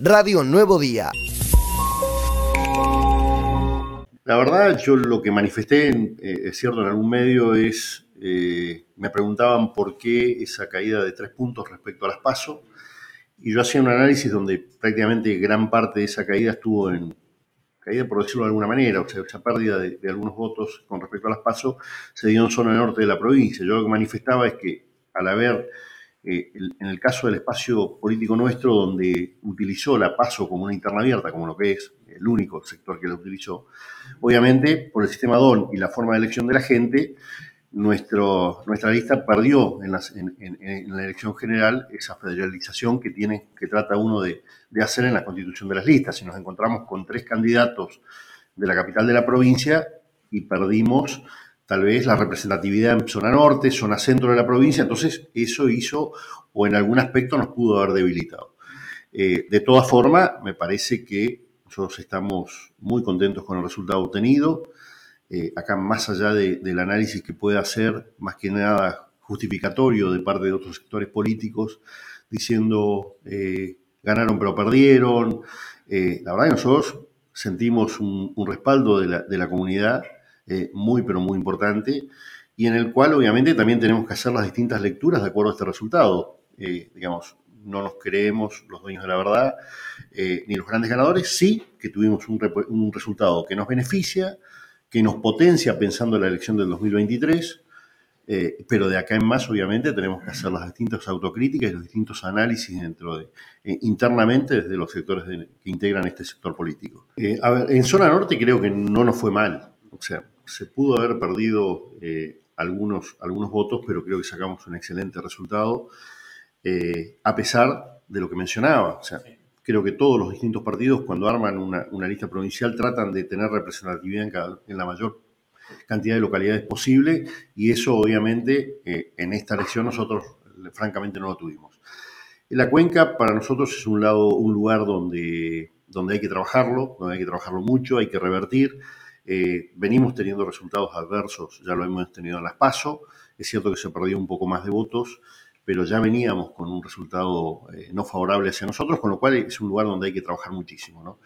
Radio Nuevo Día. La verdad, yo lo que manifesté, eh, es cierto, en algún medio es, eh, me preguntaban por qué esa caída de tres puntos respecto a las PASO, y yo hacía un análisis donde prácticamente gran parte de esa caída estuvo en, caída por decirlo de alguna manera, o sea, esa pérdida de, algunos votos con respecto a las PASO se dio en zona norte de la provincia. Yo lo que manifestaba es que al haber eh, en el caso del espacio político nuestro, donde utilizó la PASO como una interna abierta, como lo que es el único sector que la utilizó, obviamente por el sistema DON y la forma de elección de la gente, nuestro, nuestra lista perdió en, la elección general esa federalización que, tiene, que trata uno de, de hacer en la constitución de las listas. Si nos encontramos con tres candidatos de la capital de la provincia y perdimos tal vez la representatividad en zona norte, zona centro de la provincia, entonces eso hizo o en algún aspecto nos pudo haber debilitado. Eh, de todas formas, me parece que nosotros estamos muy contentos con el resultado obtenido. Eh, acá, más allá del análisis que pueda hacer, más que nada justificatorio de parte de otros sectores políticos, diciendo eh, ganaron pero perdieron. la verdad que nosotros sentimos un, respaldo de la, de la comunidad eh, muy, pero muy importante, y en el cual obviamente también tenemos que hacer las distintas lecturas de acuerdo a este resultado. Eh, digamos, no nos creemos los dueños de la verdad, eh, ni los grandes ganadores, sí que tuvimos un, resultado que nos beneficia, que nos potencia pensando en la elección del 2023, pero de acá en más obviamente tenemos que hacer las distintas autocríticas y los distintos análisis dentro de, internamente desde los sectores que integran este sector político. A ver, en zona norte creo que no nos fue mal, o sea, se pudo haber perdido eh, algunos, algunos votos, pero creo que sacamos un excelente resultado, eh, a pesar de lo que mencionaba. O sea, creo que todos los distintos partidos, cuando arman una, lista provincial, tratan de tener representatividad en, la mayor cantidad de localidades posible, y eso obviamente eh, en esta elección nosotros francamente no lo tuvimos. La cuenca para nosotros es un, lado, un lugar donde, donde hay que trabajarlo, donde hay que trabajarlo mucho, hay que revertir. Eh, venimos teniendo resultados adversos, ya lo hemos tenido en las PASO, es cierto que se perdió un poco más de votos, pero ya veníamos con un resultado eh, no favorable hacia nosotros, con lo cual es un lugar donde hay que trabajar muchísimo. ¿no?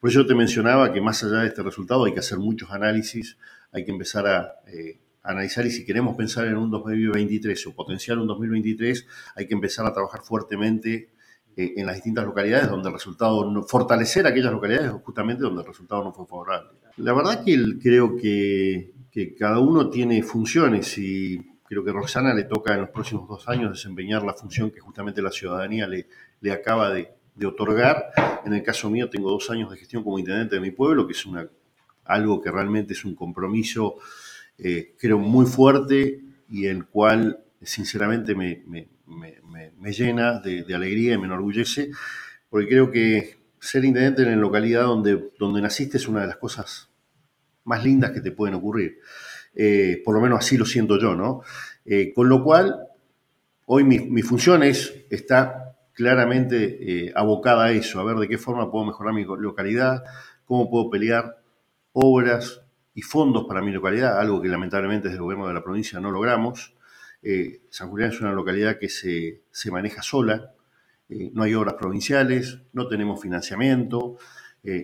Por eso te mencionaba que más allá de este resultado hay que hacer muchos análisis, hay que empezar a eh, analizar y si queremos pensar en un 2023 o potenciar un 2023, hay que empezar a trabajar fuertemente en las distintas localidades donde el resultado, fortalecer aquellas localidades justamente donde el resultado no fue favorable. La verdad que creo que, cada uno tiene funciones y creo que Roxana le toca en los próximos dos años desempeñar la función que justamente la ciudadanía le, acaba de, otorgar. En el caso mío tengo dos años de gestión como intendente de mi pueblo, que es una, algo que realmente es un compromiso, eh, creo, muy fuerte y el cual sinceramente me, me, llena de, alegría y me enorgullece, porque creo que ser intendente en la localidad donde, donde naciste es una de las cosas más lindas que te pueden ocurrir. Eh, por lo menos así lo siento yo, ¿no? Eh, con lo cual, hoy mi, función es, está claramente eh, abocada a eso, a ver de qué forma puedo mejorar mi localidad, cómo puedo pelear obras y fondos para mi localidad, algo que lamentablemente desde el gobierno de la provincia no logramos. San Julián es una localidad que se, se maneja sola, no hay obras provinciales, no tenemos financiamiento,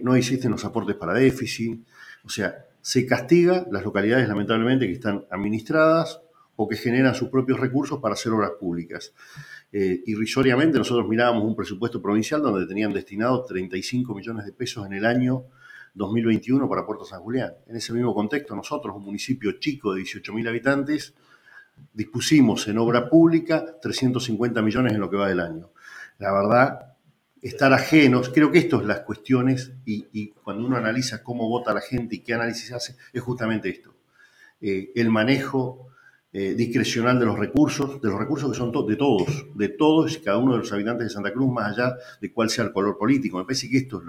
no existen los aportes para déficit, o sea, se castiga las localidades, lamentablemente, que están administradas o que generan sus propios recursos para hacer obras públicas. Eh, irrisoriamente, nosotros mirábamos un presupuesto provincial donde tenían destinados 35 millones de pesos en el año 2021 para Puerto San Julián. En ese mismo contexto, nosotros, un municipio chico de 18.000 habitantes, dispusimos en obra pública 350 millones en lo que va del año. La verdad, estar ajenos. Creo que esto es las cuestiones y, cuando uno analiza cómo vota la gente y qué análisis hace, es justamente esto. Eh, el manejo eh, discrecional de los recursos, de los recursos que son de todos, de todos y cada uno de los habitantes de Santa Cruz, más allá de cuál sea el color político. Me parece que esto es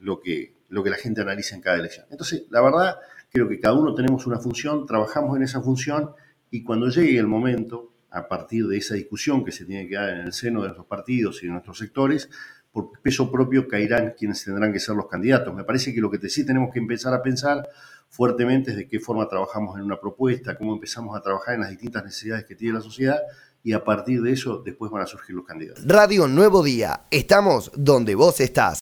lo que la gente analiza en cada elección. Entonces, la verdad, creo que cada uno tenemos una función, trabajamos en esa función y cuando llegue el momento, a partir de esa discusión que se tiene que dar en el seno de nuestros partidos y de nuestros sectores, por peso propio caerán quienes tendrán que ser los candidatos. Me parece que lo que sí tenemos que empezar a pensar fuertemente es de qué forma trabajamos en una propuesta, cómo empezamos a trabajar en las distintas necesidades que tiene la sociedad y a partir de eso después van a surgir los candidatos. Radio Nuevo Día, estamos donde vos estás.